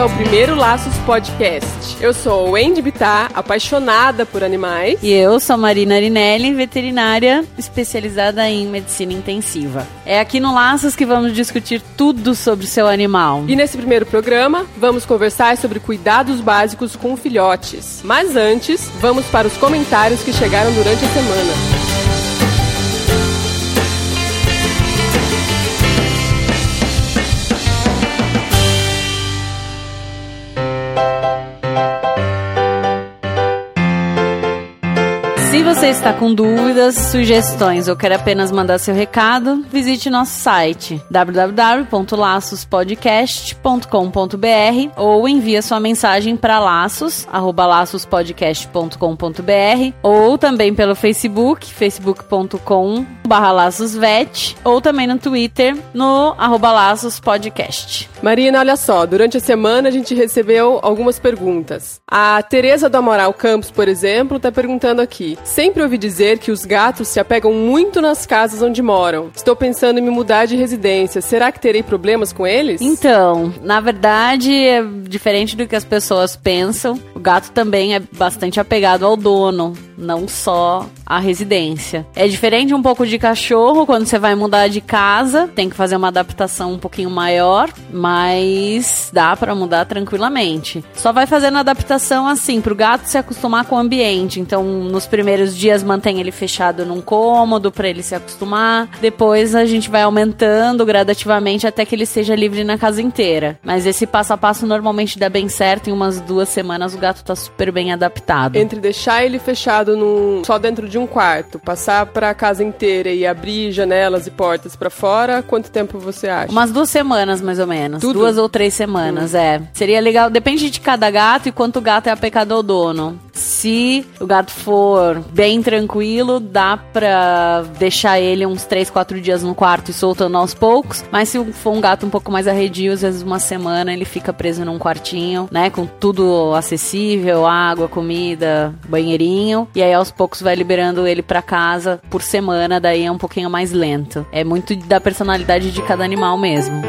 Ao primeiro Laços Podcast. Eu sou Wendy Bittar, apaixonada por animais. E eu sou Marina Arinelli, veterinária especializada em medicina intensiva. É aqui no Laços que vamos discutir tudo sobre o seu animal. E nesse primeiro programa, vamos conversar sobre cuidados básicos com filhotes. Mas antes, vamos para os comentários que chegaram durante a semana. Você está com dúvidas, sugestões ou quer apenas mandar seu recado, visite nosso site www.laçospodcast.com.br ou envie sua mensagem para laços, arroba laçospodcast.com.br ou também pelo Facebook, facebook.com barra laçosvet ou também no Twitter, no arroba laçospodcast. Marina, olha só, durante a semana a gente recebeu algumas perguntas. A Tereza do Amaral Campos, por exemplo, está perguntando aqui. Sempre ouvi dizer que os gatos se apegam muito nas casas onde moram. Estou pensando em me mudar de residência. Será que terei problemas com eles? Então, na verdade, é diferente do que as pessoas pensam. O gato também é bastante apegado ao dono, não só à residência. É diferente um pouco de cachorro, quando você vai mudar de casa, tem que fazer uma adaptação um pouquinho maior, mas dá para mudar tranquilamente. Só vai fazendo adaptação assim, pro gato se acostumar com o ambiente. Então, nos primeiros dias mantém ele fechado num cômodo para ele se acostumar. Depois a gente vai aumentando gradativamente até que ele seja livre na casa inteira. Mas esse passo a passo normalmente dá bem certo. Em umas duas semanas o gato tá super bem adaptado. Entre deixar ele fechado num, só dentro de um quarto, passar para a casa inteira e abrir janelas e portas para fora, quanto tempo você acha? Umas duas semanas mais ou menos. Tudo? Duas ou três semanas, é. Seria legal, depende de cada gato e quanto o gato é apegado ao dono. Se o gato for bem tranquilo, dá pra deixar ele uns 3, 4 dias no quarto e soltando aos poucos. Mas se for um gato um pouco mais arredio, às vezes uma semana ele fica preso num quartinho, né? Com tudo acessível, água, comida, banheirinho. E aí aos poucos vai liberando ele pra casa por semana, daí é um pouquinho mais lento. É muito da personalidade de cada animal mesmo.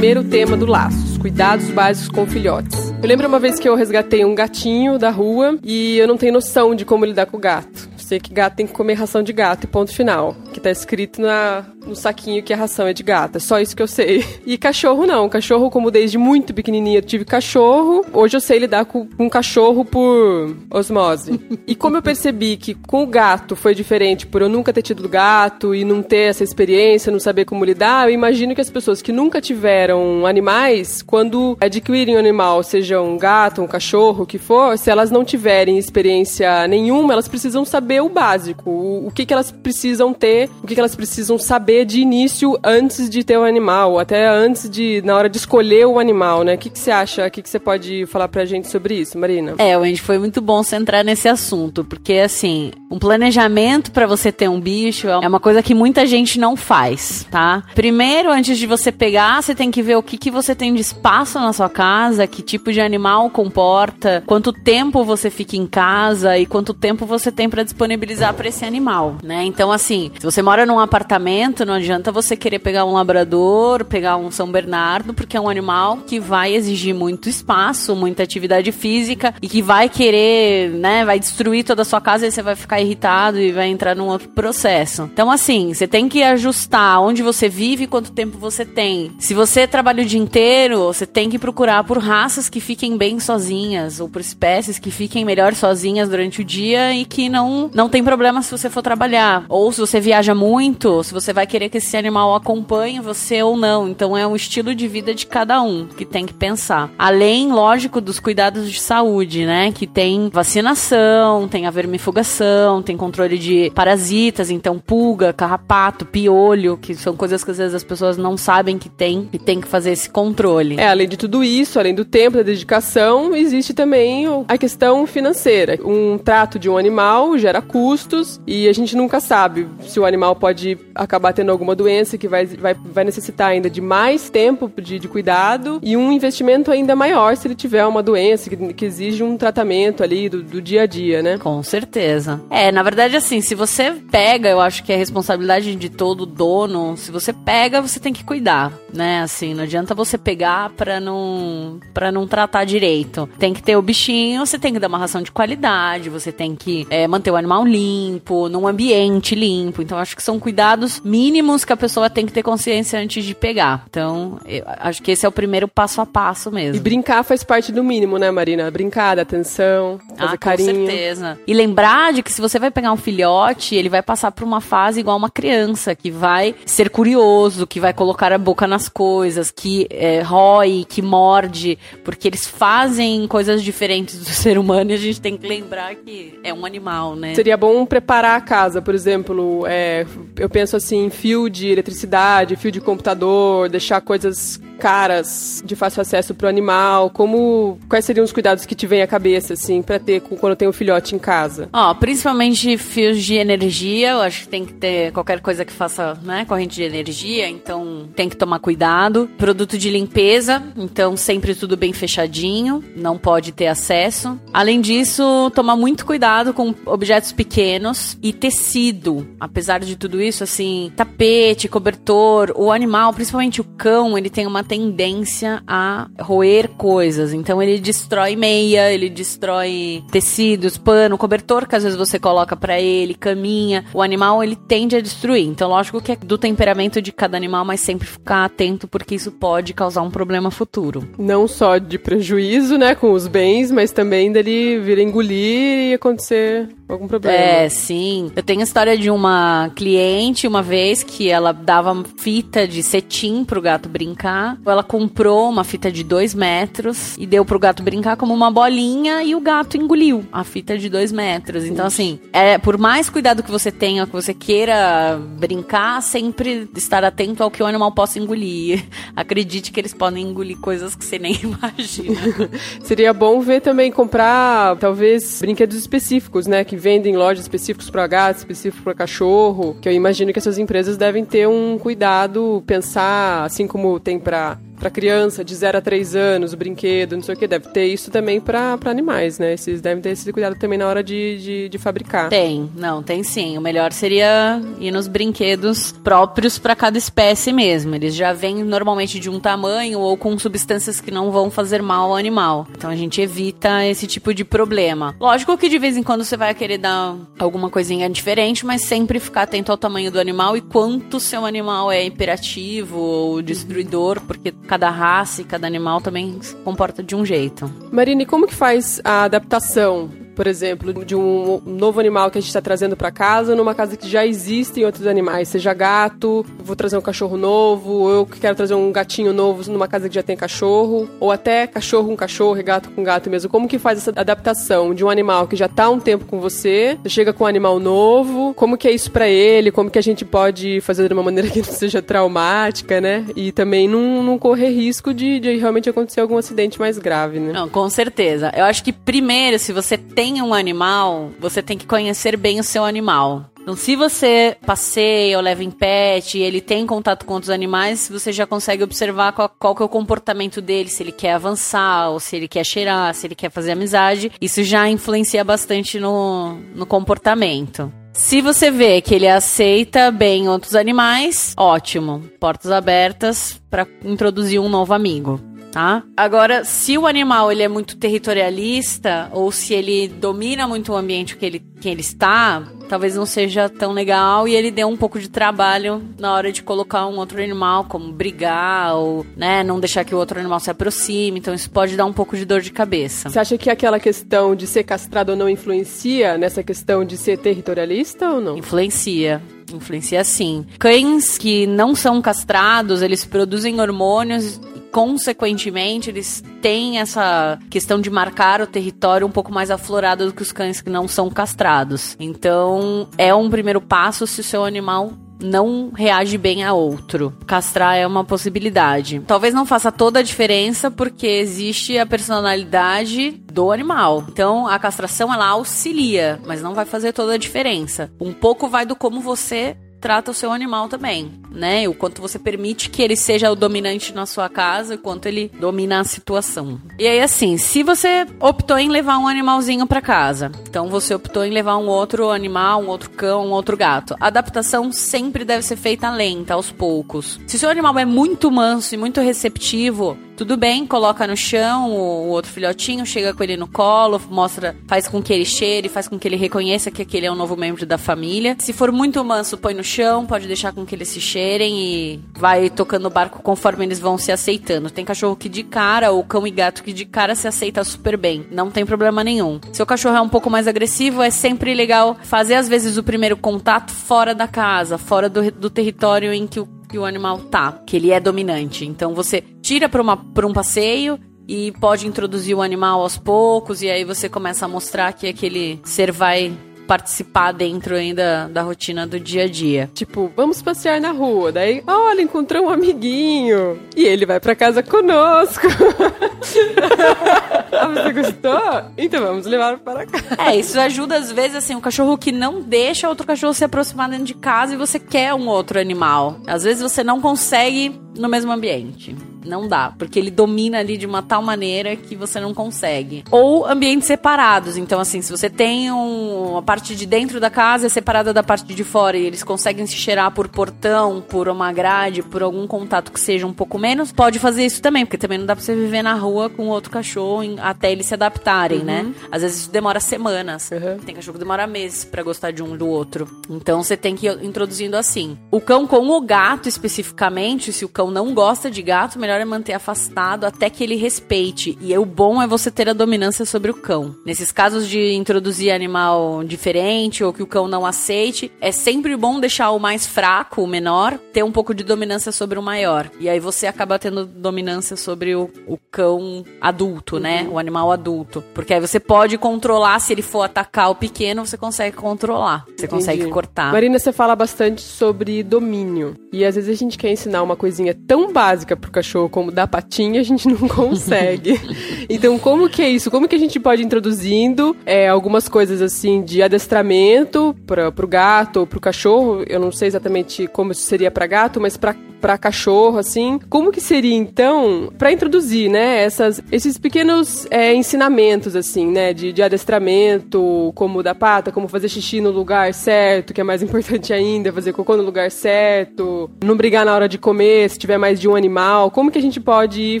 Primeiro tema do Laços: cuidados básicos com filhotes. Eu lembro uma vez que eu resgatei um gatinho da rua e eu não tenho noção de como lidar com o gato. Sei que gato tem que comer ração de gato e ponto final. Tá escrito na, no saquinho que a ração é de gato. É só isso que eu sei. E cachorro não. Cachorro, como desde muito pequenininha eu tive cachorro, hoje eu sei lidar com um cachorro por osmose. e como eu percebi que com o gato foi diferente por eu nunca ter tido gato e não ter essa experiência, não saber como lidar, eu imagino que as pessoas que nunca tiveram animais, quando adquirirem um animal, seja um gato, um cachorro, o que for, se elas não tiverem experiência nenhuma, elas precisam saber o básico, o, o que, que elas precisam ter, o que, elas precisam saber de início antes de ter o um animal, até antes de, na hora de escolher o animal, né? O que, que você acha, o que, que você pode falar pra gente sobre isso, Marina? É, Wendy, foi muito bom você entrar nesse assunto, porque assim, um planejamento para você ter um bicho é uma coisa que muita gente não faz, tá? Primeiro, antes de você pegar, você tem que ver o que, que você tem de espaço na sua casa, que tipo de animal comporta, quanto tempo você fica em casa e quanto tempo você tem para disponibilizar para esse animal, né? Então, assim, se você mora num apartamento, não adianta você querer pegar um labrador, pegar um São Bernardo, porque é um animal que vai exigir muito espaço, muita atividade física e que vai querer, né, vai destruir toda a sua casa e você vai ficar irritado e vai entrar num outro processo. Então, assim, você tem que ajustar onde você vive e quanto tempo você tem. Se você trabalha o dia inteiro, você tem que procurar por raças que fiquem bem sozinhas ou por espécies que fiquem melhor sozinhas durante o dia e que não não tem problema se você for trabalhar. Ou se você viaja muito, se você vai querer que esse animal acompanhe você ou não. Então é um estilo de vida de cada um que tem que pensar. Além, lógico, dos cuidados de saúde, né? Que tem vacinação, tem a vermifugação, tem controle de parasitas, então pulga, carrapato, piolho, que são coisas que às vezes as pessoas não sabem que tem e tem que fazer esse controle. É, além de tudo isso, além do tempo, da dedicação, existe também a questão financeira. Um trato de um animal gera custos e a gente nunca sabe se o animal pode acabar tendo alguma doença que vai, vai, vai necessitar ainda de mais tempo de, de cuidado e um investimento ainda maior se ele tiver uma doença que, que exige um tratamento ali do, do dia a dia, né? Com certeza. É, na verdade, assim, se você pega, eu acho que é responsabilidade de todo dono, se você pega, você tem que cuidar, né? Assim, não adianta você pegar pra não, pra não tratar direito. Tem que ter o bichinho, você tem que dar uma ração de qualidade, você tem que é, manter o animal limpo, num ambiente limpo. Então, acho que são cuidados mínimos que a pessoa tem que ter consciência antes de pegar. Então, acho que esse é o primeiro passo a passo mesmo. E brincar faz parte do mínimo, né, Marina? Brincar, dar atenção, fazer ah, carinho. Com certeza. E lembrar de que se você vai pegar um filhote, ele vai passar por uma fase igual uma criança, que vai ser curioso, que vai colocar a boca coisas, que é, rói, que morde, porque eles fazem coisas diferentes do ser humano e a gente tem que lembrar que é um animal, né? Seria bom preparar a casa, por exemplo, é, eu penso assim, fio de eletricidade, fio de computador, deixar coisas caras de fácil acesso para o animal? Como quais seriam os cuidados que te vem à cabeça assim para ter quando tem um filhote em casa? Ó, principalmente fios de energia, eu acho que tem que ter qualquer coisa que faça, né, corrente de energia, então tem que tomar cuidado. Produto de limpeza, então sempre tudo bem fechadinho, não pode ter acesso. Além disso, tomar muito cuidado com objetos pequenos e tecido. Apesar de tudo isso, assim, tapete, cobertor, o animal, principalmente o cão, ele tem uma tendência a roer coisas. Então ele destrói meia, ele destrói tecidos, pano, cobertor que às vezes você coloca para ele, caminha. O animal ele tende a destruir. Então lógico que é do temperamento de cada animal, mas sempre ficar atento porque isso pode causar um problema futuro. Não só de prejuízo, né, com os bens, mas também dele vir engolir e acontecer algum problema. É, sim. Eu tenho a história de uma cliente uma vez que ela dava fita de cetim pro gato brincar. Ela comprou uma fita de dois metros e deu pro gato brincar como uma bolinha e o gato engoliu a fita de dois metros. Então, assim, é, por mais cuidado que você tenha, que você queira brincar, sempre estar atento ao que o animal possa engolir. Acredite que eles podem engolir coisas que você nem imagina. Seria bom ver também comprar, talvez, brinquedos específicos, né? Que vendem lojas específicos para gato, específicos para cachorro. Que eu imagino que essas empresas devem ter um cuidado, pensar, assim como tem para para criança de 0 a 3 anos, o brinquedo, não sei o que, deve ter isso também para animais, né? Esses devem ter esse cuidado também na hora de, de, de, fabricar. Tem, não, tem sim. O melhor seria ir nos brinquedos próprios para cada espécie mesmo. Eles já vêm normalmente de um tamanho ou com substâncias que não vão fazer mal ao animal. Então a gente evita esse tipo de problema. Lógico que de vez em quando você vai querer dar alguma coisinha diferente, mas sempre ficar atento ao tamanho do animal e quanto seu animal é hiperativo ou destruidor, porque cada raça e cada animal também se comporta de um jeito. Marine, como que faz a adaptação por exemplo, de um novo animal que a gente está trazendo para casa, numa casa que já existem outros animais, seja gato, vou trazer um cachorro novo, ou eu quero trazer um gatinho novo numa casa que já tem cachorro, ou até cachorro com cachorro e gato com gato mesmo. Como que faz essa adaptação de um animal que já está há um tempo com você, chega com um animal novo, como que é isso para ele, como que a gente pode fazer de uma maneira que não seja traumática, né? E também não, não correr risco de, de realmente acontecer algum acidente mais grave, né? Não, com certeza. Eu acho que primeiro, se você tem tem um animal, você tem que conhecer bem o seu animal. Então, se você passeia ou leva em pet e ele tem contato com outros animais, você já consegue observar qual, qual que é o comportamento dele, se ele quer avançar, ou se ele quer cheirar, se ele quer fazer amizade. Isso já influencia bastante no, no comportamento. Se você vê que ele aceita bem outros animais, ótimo. Portas abertas para introduzir um novo amigo. Tá? Agora, se o animal ele é muito territorialista ou se ele domina muito o ambiente que ele, que ele está, talvez não seja tão legal e ele dê um pouco de trabalho na hora de colocar um outro animal, como brigar ou, né, não deixar que o outro animal se aproxime. Então isso pode dar um pouco de dor de cabeça. Você acha que aquela questão de ser castrado ou não influencia nessa questão de ser territorialista ou não? Influencia. Influencia sim. Cães que não são castrados, eles produzem hormônios consequentemente, eles têm essa questão de marcar o território um pouco mais aflorado do que os cães que não são castrados. Então, é um primeiro passo se o seu animal não reage bem a outro. Castrar é uma possibilidade. Talvez não faça toda a diferença porque existe a personalidade do animal. Então a castração ela auxilia, mas não vai fazer toda a diferença. Um pouco vai do como você trata o seu animal também, né? O quanto você permite que ele seja o dominante na sua casa, o quanto ele domina a situação. E aí, assim, se você optou em levar um animalzinho para casa, então você optou em levar um outro animal, um outro cão, um outro gato, a adaptação sempre deve ser feita lenta, aos poucos. Se seu animal é muito manso e muito receptivo, tudo bem, coloca no chão o, outro filhotinho, chega com ele no colo, mostra, faz com que ele cheire, faz com que ele reconheça que aquele é um novo membro da família. Se for muito manso, põe no chão, pode deixar com que eles se cheirem e vai tocando o barco conforme eles vão se aceitando. Tem cachorro que de cara, ou cão e gato que de cara se aceita super bem, não tem problema nenhum. Se o cachorro é um pouco mais agressivo, é sempre legal fazer às vezes o primeiro contato fora da casa, fora do, do território em que o que o animal tá, que ele é dominante. Então você tira para um passeio e pode introduzir o animal aos poucos e aí você começa a mostrar que aquele ser vai participar dentro ainda da rotina do dia a dia. Tipo, vamos passear na rua, daí, olha, encontrou um amiguinho e ele vai para casa conosco. ah, você gostou? Então vamos levar para casa. É, isso ajuda às vezes assim, um cachorro que não deixa outro cachorro se aproximar dentro de casa e você quer um outro animal. Às vezes você não consegue no mesmo ambiente. Não dá, porque ele domina ali de uma tal maneira que você não consegue. Ou ambientes separados. Então, assim, se você tem um, uma parte de dentro da casa é separada da parte de fora e eles conseguem se cheirar por portão, por uma grade, por algum contato que seja um pouco menos, pode fazer isso também, porque também não dá pra você viver na rua com outro cachorro em, até eles se adaptarem, uhum. né? Às vezes isso demora semanas. Uhum. Tem cachorro que demora meses para gostar de um do outro. Então você tem que ir introduzindo assim. O cão com o gato especificamente, se o cão não gosta de gato, melhor é manter afastado até que ele respeite. E o bom é você ter a dominância sobre o cão. Nesses casos de introduzir animal diferente ou que o cão não aceite, é sempre bom deixar o mais fraco, o menor, ter um pouco de dominância sobre o maior. E aí você acaba tendo dominância sobre o, o cão adulto, né? O animal adulto. Porque aí você pode controlar, se ele for atacar o pequeno, você consegue controlar. Você Entendi. consegue cortar. Marina, você fala bastante sobre domínio. E às vezes a gente quer ensinar uma coisinha tão básica pro cachorro como dar patinha, a gente não consegue. então, como que é isso? Como que a gente pode ir introduzindo é, algumas coisas assim de adestramento para pro gato ou pro cachorro? Eu não sei exatamente como isso seria para gato, mas para para cachorro, assim. Como que seria, então, para introduzir, né, essas, esses pequenos é, ensinamentos, assim, né, de, de adestramento, como dar pata, como fazer xixi no lugar certo, que é mais importante ainda, fazer cocô no lugar certo, não brigar na hora de comer, se tiver mais de um animal. Como que a gente pode ir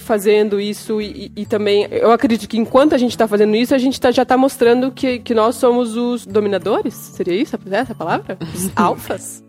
fazendo isso e, e, e também, eu acredito que enquanto a gente está fazendo isso, a gente tá, já está mostrando que, que nós somos os dominadores? Seria isso essa palavra? Os alfas?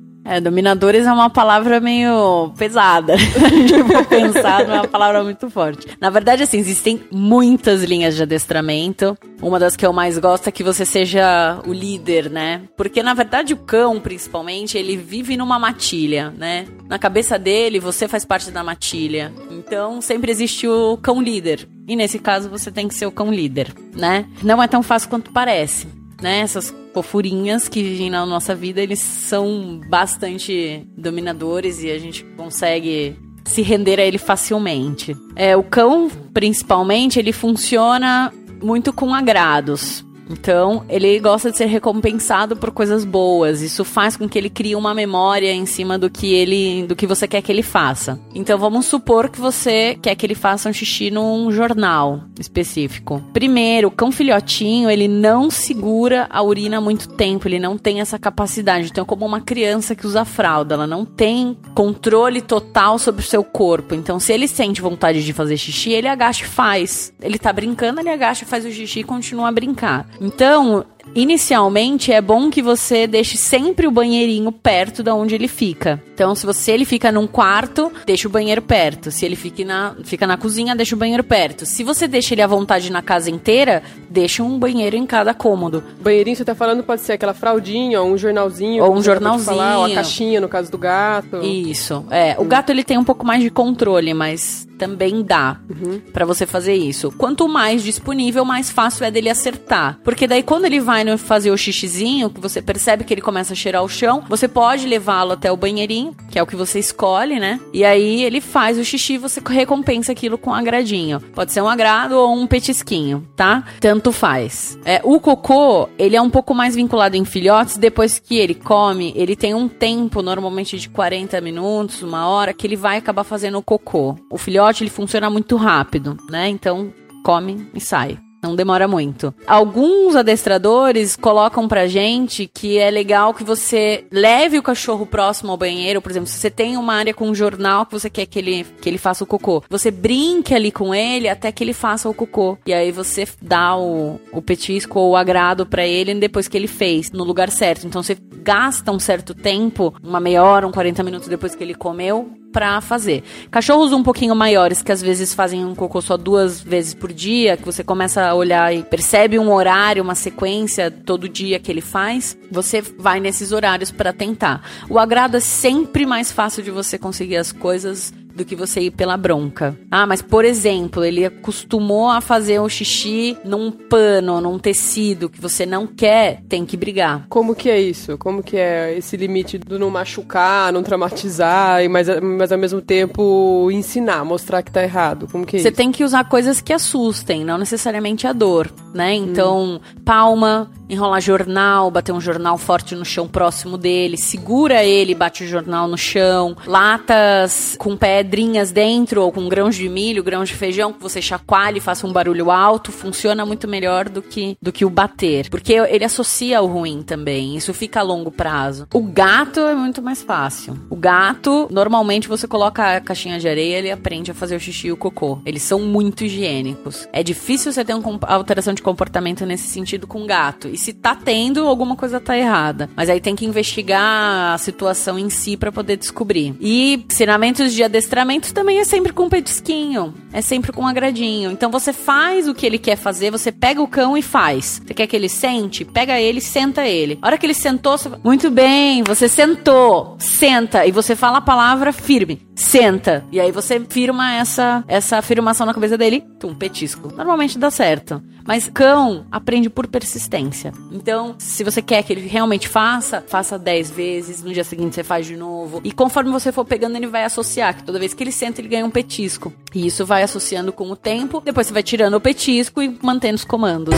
É, dominadores é uma palavra meio pesada. tipo, pensar numa palavra muito forte. Na verdade, assim, existem muitas linhas de adestramento. Uma das que eu mais gosto é que você seja o líder, né? Porque, na verdade, o cão, principalmente, ele vive numa matilha, né? Na cabeça dele, você faz parte da matilha. Então, sempre existe o cão líder. E nesse caso, você tem que ser o cão líder, né? Não é tão fácil quanto parece né? Essas fofurinhas que vêm na nossa vida, eles são bastante dominadores e a gente consegue se render a ele facilmente. É, o cão, principalmente, ele funciona muito com agrados. Então, ele gosta de ser recompensado por coisas boas. Isso faz com que ele crie uma memória em cima do que ele, do que você quer que ele faça. Então, vamos supor que você quer que ele faça um xixi num jornal específico. Primeiro, o cão filhotinho, ele não segura a urina há muito tempo, ele não tem essa capacidade. Então, é como uma criança que usa fralda, ela não tem controle total sobre o seu corpo. Então, se ele sente vontade de fazer xixi, ele agacha e faz. Ele tá brincando, ele agacha, faz o xixi e continua a brincar. Então, Inicialmente é bom que você deixe sempre o banheirinho perto da onde ele fica. Então, se você ele fica num quarto, deixa o banheiro perto. Se ele fica na, fica na cozinha, deixa o banheiro perto. Se você deixa ele à vontade na casa inteira, deixa um banheiro em cada cômodo. Banheirinho, você tá falando, pode ser aquela fraldinha, ou um jornalzinho. Ou um jornalzinho. Falar, ou a caixinha, no caso do gato. Isso. É, o gato ele tem um pouco mais de controle, mas também dá uhum. para você fazer isso. Quanto mais disponível, mais fácil é dele acertar. Porque daí quando ele vai fazer o xixizinho, que você percebe que ele começa a cheirar o chão, você pode levá-lo até o banheirinho, que é o que você escolhe, né? E aí ele faz o xixi e você recompensa aquilo com um agradinho. Pode ser um agrado ou um petisquinho, tá? Tanto faz. É, o cocô, ele é um pouco mais vinculado em filhotes, depois que ele come, ele tem um tempo, normalmente de 40 minutos, uma hora, que ele vai acabar fazendo o cocô. O filhote, ele funciona muito rápido, né? Então, come e sai. Não demora muito. Alguns adestradores colocam pra gente que é legal que você leve o cachorro próximo ao banheiro. Por exemplo, se você tem uma área com um jornal que você quer que ele, que ele faça o cocô, você brinque ali com ele até que ele faça o cocô. E aí você dá o, o petisco ou o agrado para ele depois que ele fez, no lugar certo. Então você gasta um certo tempo, uma meia hora, um 40 minutos depois que ele comeu, para fazer. Cachorros um pouquinho maiores, que às vezes fazem um cocô só duas vezes por dia, que você começa a olhar e percebe um horário, uma sequência todo dia que ele faz, você vai nesses horários para tentar. O agrado é sempre mais fácil de você conseguir as coisas do que você ir pela bronca. Ah, mas por exemplo, ele acostumou a fazer o xixi num pano, num tecido que você não quer, tem que brigar. Como que é isso? Como que é esse limite do não machucar, não traumatizar, mas, mas ao mesmo tempo ensinar, mostrar que tá errado? Como que é Você isso? tem que usar coisas que assustem, não necessariamente a dor, né? Então, hum. palma, enrolar jornal, bater um jornal forte no chão próximo dele, segura ele, bate o jornal no chão, latas com pedrinhas dentro ou com grãos de milho, grãos de feijão que você chacoalhe e faça um barulho alto, funciona muito melhor do que do que o bater, porque ele associa o ruim também. Isso fica a longo prazo. O gato é muito mais fácil. O gato, normalmente você coloca a caixinha de areia, ele aprende a fazer o xixi e o cocô. Eles são muito higiênicos. É difícil você ter uma alteração de comportamento nesse sentido com gato. E se tá tendo, alguma coisa tá errada. Mas aí tem que investigar a situação em si para poder descobrir. E ensinamentos de adestramento também é sempre com petisquinho, é sempre com agradinho. Então você faz o que ele quer fazer, você pega o cão e faz. Você quer que ele sente? Pega ele, senta ele. A hora que ele sentou, você... muito bem, você sentou, senta e você fala a palavra firme, senta. E aí você firma essa essa afirmação na cabeça dele, um petisco. Normalmente dá certo. Mas cão aprende por persistência. Então, se você quer que ele realmente faça, faça 10 vezes, no dia seguinte você faz de novo. E conforme você for pegando, ele vai associar, que toda vez que ele senta, ele ganha um petisco. E isso vai associando com o tempo, depois você vai tirando o petisco e mantendo os comandos.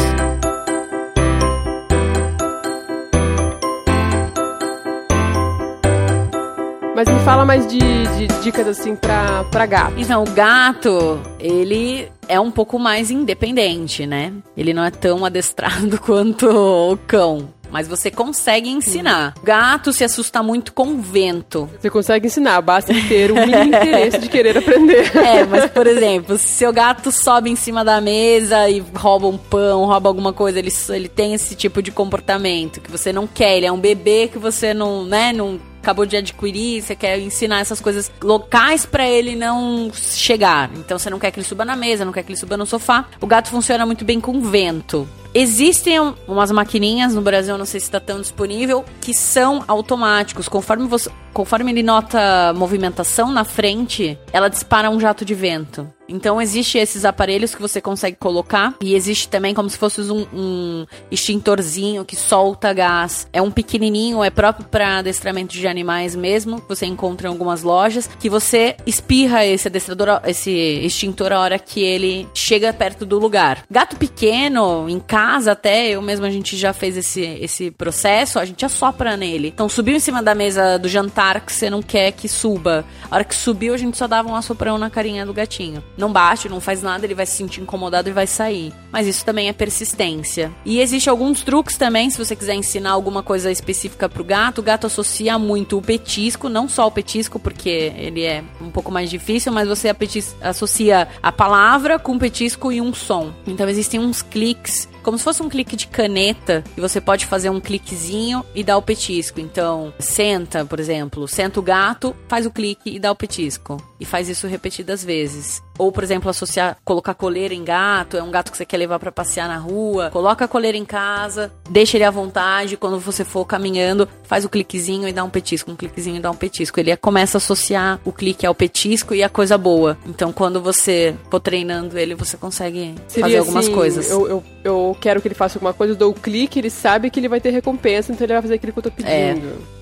Mas me fala mais de, de, dicas assim pra, pra gato. Então, o gato, ele é um pouco mais independente, né? Ele não é tão adestrado quanto o cão. Mas você consegue ensinar. Gato se assusta muito com vento. Você consegue ensinar, basta ter o mínimo interesse de querer aprender. É, mas por exemplo, se seu gato sobe em cima da mesa e rouba um pão, rouba alguma coisa, ele, ele tem esse tipo de comportamento que você não quer. Ele é um bebê que você não, né, não acabou de adquirir, você quer ensinar essas coisas locais para ele não chegar. Então você não quer que ele suba na mesa, não quer que ele suba no sofá. O gato funciona muito bem com vento. Existem umas maquininhas no Brasil, não sei se está tão disponível, que são automáticos. Conforme você. conforme ele nota movimentação na frente, ela dispara um jato de vento. Então existe esses aparelhos que você consegue colocar e existe também como se fosse um, um extintorzinho que solta gás. É um pequenininho, é próprio para adestramento de animais mesmo. Que você encontra em algumas lojas que você espirra esse adestrador, esse extintor a hora que ele chega perto do lugar. Gato pequeno, em casa até, eu mesmo a gente já fez esse, esse processo, a gente assopra nele. Então subiu em cima da mesa do jantar que você não quer que suba. A hora que subiu, a gente só dava um assoprão na carinha do gatinho não bate, não faz nada, ele vai se sentir incomodado e vai sair. Mas isso também é persistência. E existe alguns truques também, se você quiser ensinar alguma coisa específica pro gato, o gato associa muito o petisco, não só o petisco, porque ele é um pouco mais difícil, mas você associa a palavra com o petisco e um som. Então existem uns cliques como se fosse um clique de caneta e você pode fazer um cliquezinho e dar o petisco. Então, senta, por exemplo, senta o gato, faz o clique e dá o petisco. E faz isso repetidas vezes. Ou, por exemplo, associar, colocar coleira em gato, é um gato que você quer levar para passear na rua, coloca a coleira em casa, deixa ele à vontade, quando você for caminhando, faz o cliquezinho e dá um petisco, um cliquezinho e dá um petisco. Ele começa a associar o clique ao petisco e a coisa boa. Então, quando você for treinando ele, você consegue Seria fazer algumas assim, coisas. Eu, eu, eu quero que ele faça alguma coisa, eu dou o clique, ele sabe que ele vai ter recompensa, então ele vai fazer aquilo que eu tô pedindo. É,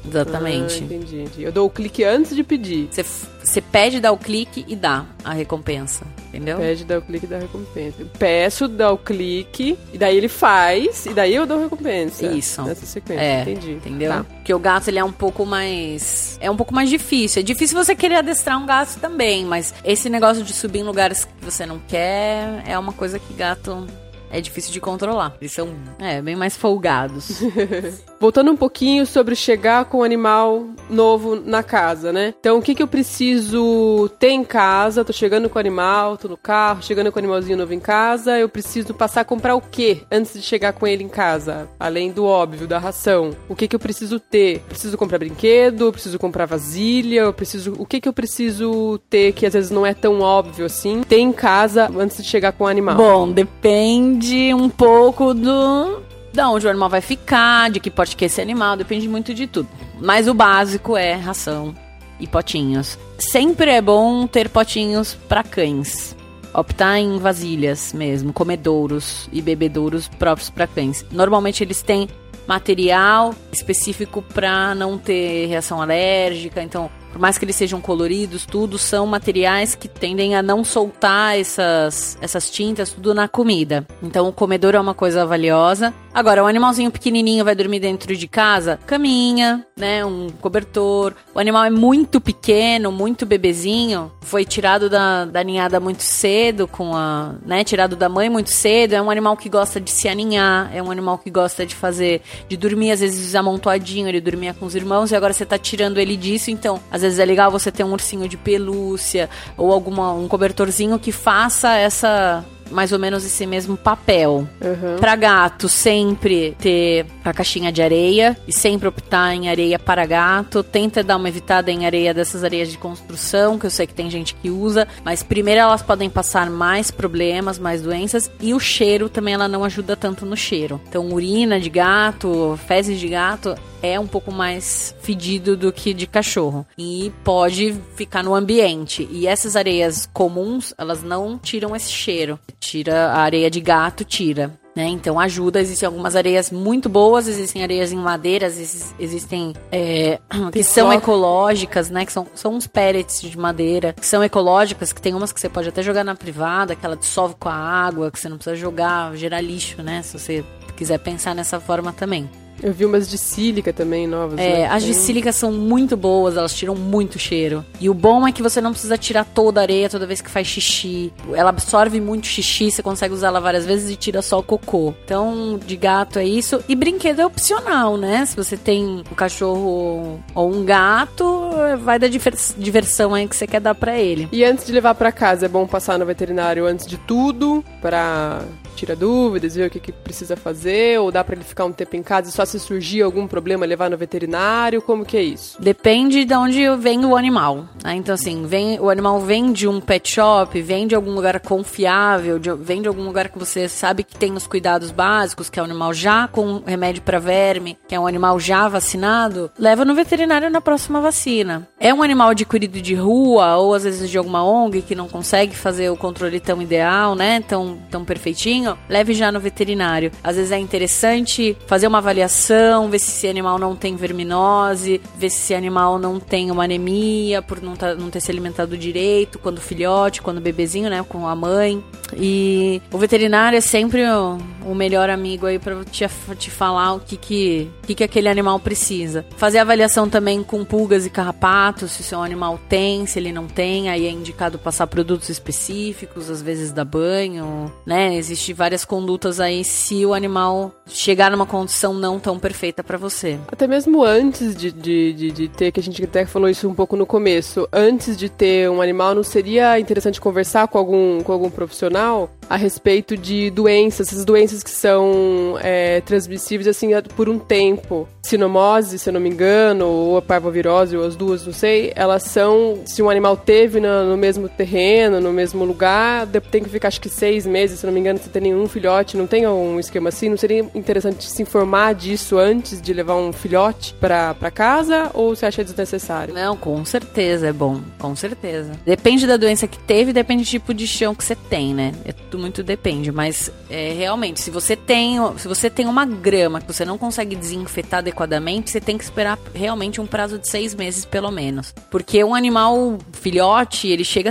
exatamente. Ah, entendi, entendi. Eu dou o clique antes de pedir. Você, você pede, dá o clique e dá a recompensa, entendeu? Pede, dá o clique e dá a recompensa. Eu peço, dá o clique, e daí ele faz, e daí eu dou a recompensa. Isso. Nessa sequência, é, entendi. Entendeu? Tá. Porque o gato, ele é um pouco mais... É um pouco mais difícil. É difícil você querer adestrar um gato também, mas esse negócio de subir em lugares que você não quer é uma coisa que gato é difícil de controlar. Eles são, é, bem mais folgados. Voltando um pouquinho sobre chegar com o animal novo na casa, né? Então, o que, que eu preciso ter em casa? Tô chegando com o animal, tô no carro, chegando com o animalzinho novo em casa. Eu preciso passar a comprar o quê antes de chegar com ele em casa? Além do óbvio, da ração. O que, que eu preciso ter? Preciso comprar brinquedo? Preciso comprar vasilha? Eu preciso... O que, que eu preciso ter que às vezes não é tão óbvio assim? Ter em casa antes de chegar com o animal? Bom, depende um pouco do da onde o animal vai ficar, de que porte que é esse animal, depende muito de tudo. Mas o básico é ração e potinhos. Sempre é bom ter potinhos para cães. Optar em vasilhas mesmo, comedouros e bebedouros próprios para cães. Normalmente eles têm material específico para não ter reação alérgica, então por mais que eles sejam coloridos, tudo são materiais que tendem a não soltar essas, essas tintas tudo na comida. Então o comedor é uma coisa valiosa. Agora, o animalzinho pequenininho vai dormir dentro de casa, caminha, né, um cobertor. O animal é muito pequeno, muito bebezinho, foi tirado da, da ninhada muito cedo, com a, né, tirado da mãe muito cedo. É um animal que gosta de se aninhar, é um animal que gosta de fazer, de dormir às vezes amontoadinho, ele dormia com os irmãos e agora você tá tirando ele disso, então às vezes é legal você ter um ursinho de pelúcia ou alguma um cobertorzinho que faça essa mais ou menos esse mesmo papel. Uhum. Para gato, sempre ter a caixinha de areia e sempre optar em areia para gato. Tenta dar uma evitada em areia dessas areias de construção, que eu sei que tem gente que usa, mas primeiro elas podem passar mais problemas, mais doenças e o cheiro também ela não ajuda tanto no cheiro. Então, urina de gato, fezes de gato é um pouco mais fedido do que de cachorro e pode ficar no ambiente. E essas areias comuns, elas não tiram esse cheiro. Tira a areia de gato, tira. Né? Então ajuda, existem algumas areias muito boas, existem areias em madeira, existem é, que são ecológicas, né? Que são, são uns pellets de madeira, que são ecológicas, que tem umas que você pode até jogar na privada, que ela dissolve com a água, que você não precisa jogar, gerar lixo, né? Se você quiser pensar nessa forma também. Eu vi umas de sílica também novas. É, né? as de sílica são muito boas, elas tiram muito cheiro. E o bom é que você não precisa tirar toda a areia toda vez que faz xixi. Ela absorve muito xixi, você consegue usar ela várias vezes e tira só o cocô. Então, de gato é isso. E brinquedo é opcional, né? Se você tem um cachorro ou um gato, vai da diversão aí que você quer dar para ele. E antes de levar para casa, é bom passar no veterinário antes de tudo para tira dúvidas, vê o que, que precisa fazer, ou dá para ele ficar um tempo em casa e só se surgir algum problema levar no veterinário? Como que é isso? Depende de onde vem o animal. Né? Então, assim, vem, o animal vem de um pet shop, vem de algum lugar confiável, de, vem de algum lugar que você sabe que tem os cuidados básicos, que é um animal já com remédio para verme, que é um animal já vacinado, leva no veterinário na próxima vacina. É um animal adquirido de rua ou às vezes de alguma ONG que não consegue fazer o controle tão ideal, né? Tão, tão perfeitinho, leve já no veterinário. Às vezes é interessante fazer uma avaliação, ver se esse animal não tem verminose, ver se esse animal não tem uma anemia por não, tá, não ter se alimentado direito, quando filhote, quando bebezinho, né? Com a mãe. E o veterinário é sempre o, o melhor amigo aí para te, te falar o que que, que que aquele animal precisa. Fazer avaliação também com pulgas e carrapatos, se o seu animal tem, se ele não tem, aí é indicado passar produtos específicos, às vezes dar banho, né? Existem várias condutas aí se o animal chegar numa condição não tão perfeita para você. Até mesmo antes de, de, de, de ter, que a gente até falou isso um pouco no começo, antes de ter um animal, não seria interessante conversar com algum, com algum profissional a respeito de doenças, essas doenças que são é, transmissíveis assim por um tempo. Sinomose, se eu não me engano, ou a parvovirose, ou as duas, não sei, elas são, se um animal teve no, no mesmo terreno, no mesmo lugar, tem que ficar acho que seis meses, se eu não me engano, se tem nenhum filhote, não tem um esquema assim, não seria interessante se informar disso antes de levar um filhote para casa, ou você acha desnecessário? Não, com certeza é bom, com certeza. Depende da doença que teve, depende do tipo de chão que você tem, né? É tudo muito depende, mas é, realmente, se você tem, se você tem uma grama que você não consegue desinfetar adequadamente, você tem que esperar realmente um prazo de seis meses pelo menos, porque um animal filhote ele chega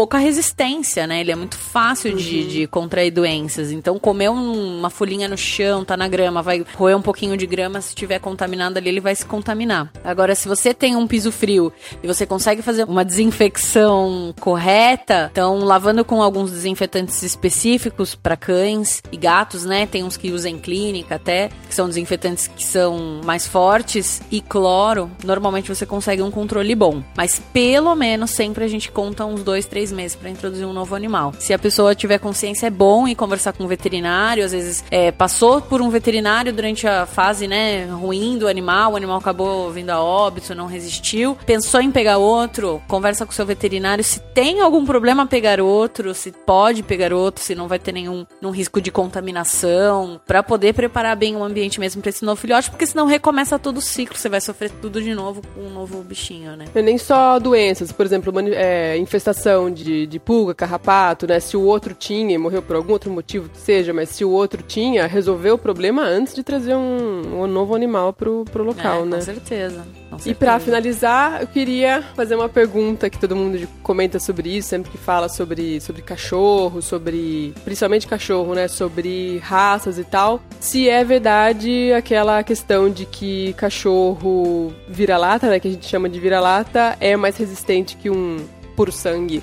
pouca resistência, né? Ele é muito fácil uhum. de, de, contrair doenças. Então, comer um, uma folhinha no chão, tá na grama, vai roer um pouquinho de grama, se tiver contaminado ali, ele vai se contaminar. Agora, se você tem um piso frio e você consegue fazer uma desinfecção correta, então lavando com alguns desinfetantes específicos para cães e gatos, né? Tem uns que usam em clínica até, que são desinfetantes que são mais fortes e cloro, normalmente você consegue um controle bom. Mas pelo menos sempre a gente conta uns dois, três três meses para introduzir um novo animal. Se a pessoa tiver consciência, é bom ir conversar com um veterinário. Às vezes é, passou por um veterinário durante a fase né, ruim do animal, o animal acabou vindo a óbito, não resistiu. Pensou em pegar outro, conversa com o seu veterinário. Se tem algum problema, pegar outro, se pode pegar outro, se não vai ter nenhum, nenhum risco de contaminação, para poder preparar bem o ambiente mesmo para esse novo filhote, porque senão recomeça todo o ciclo, você vai sofrer tudo de novo com um novo bichinho, né? E nem só doenças, por exemplo, é, infestação de, de pulga, carrapato, né? Se o outro tinha e morreu por algum outro motivo que seja, mas se o outro tinha, resolveu o problema antes de trazer um, um novo animal pro, pro local, é, né? Com certeza. Com certeza. E para finalizar, eu queria fazer uma pergunta que todo mundo comenta sobre isso, sempre que fala sobre, sobre cachorro, sobre. principalmente cachorro, né? Sobre raças e tal. Se é verdade aquela questão de que cachorro vira-lata, né? Que a gente chama de vira-lata, é mais resistente que um puro sangue.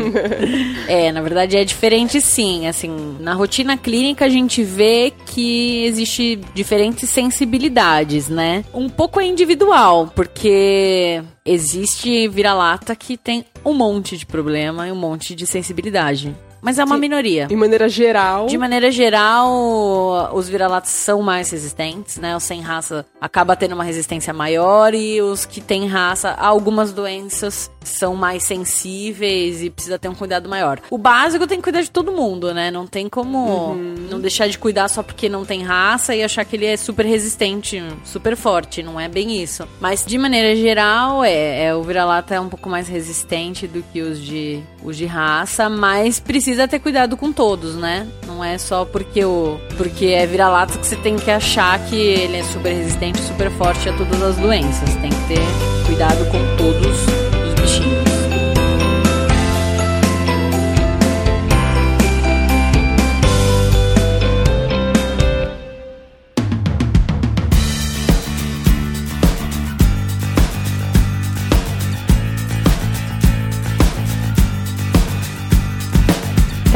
é, na verdade é diferente sim. Assim, na rotina clínica a gente vê que existe diferentes sensibilidades, né? Um pouco é individual, porque existe vira-lata que tem um monte de problema e um monte de sensibilidade. Mas é uma Sim. minoria. De maneira geral. De maneira geral, os vira-latas são mais resistentes, né? Os sem raça acaba tendo uma resistência maior e os que têm raça, algumas doenças são mais sensíveis e precisa ter um cuidado maior. O básico tem que cuidar de todo mundo, né? Não tem como uhum. não deixar de cuidar só porque não tem raça e achar que ele é super resistente, super forte. Não é bem isso. Mas de maneira geral, é, é o vira-lata é um pouco mais resistente do que os de, os de raça, mas precisa ter cuidado com todos, né? Não é só porque o porque é vira-lata que você tem que achar que ele é super resistente, super forte a todas as doenças. Tem que ter cuidado com todos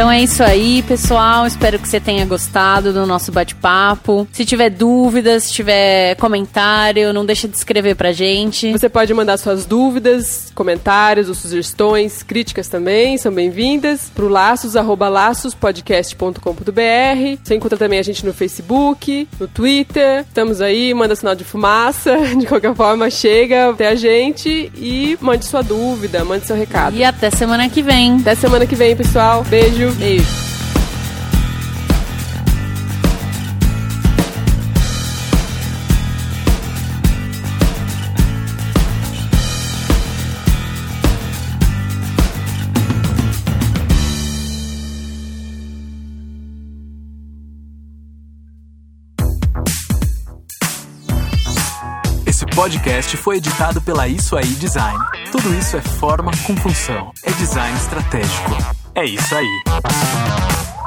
Então é isso aí, pessoal. Espero que você tenha gostado do nosso bate-papo. Se tiver dúvidas, se tiver comentário, não deixa de escrever pra gente. Você pode mandar suas dúvidas, comentários ou sugestões, críticas também, são bem-vindas pro laços, arroba laçospodcast.com.br. Você encontra também a gente no Facebook, no Twitter. Estamos aí, manda sinal de fumaça. De qualquer forma, chega até a gente e mande sua dúvida, mande seu recado. E até semana que vem. Até semana que vem, pessoal. Beijo. Beijo. Podcast foi editado pela Isso Aí Design. Tudo isso é forma com função. É design estratégico. É isso aí.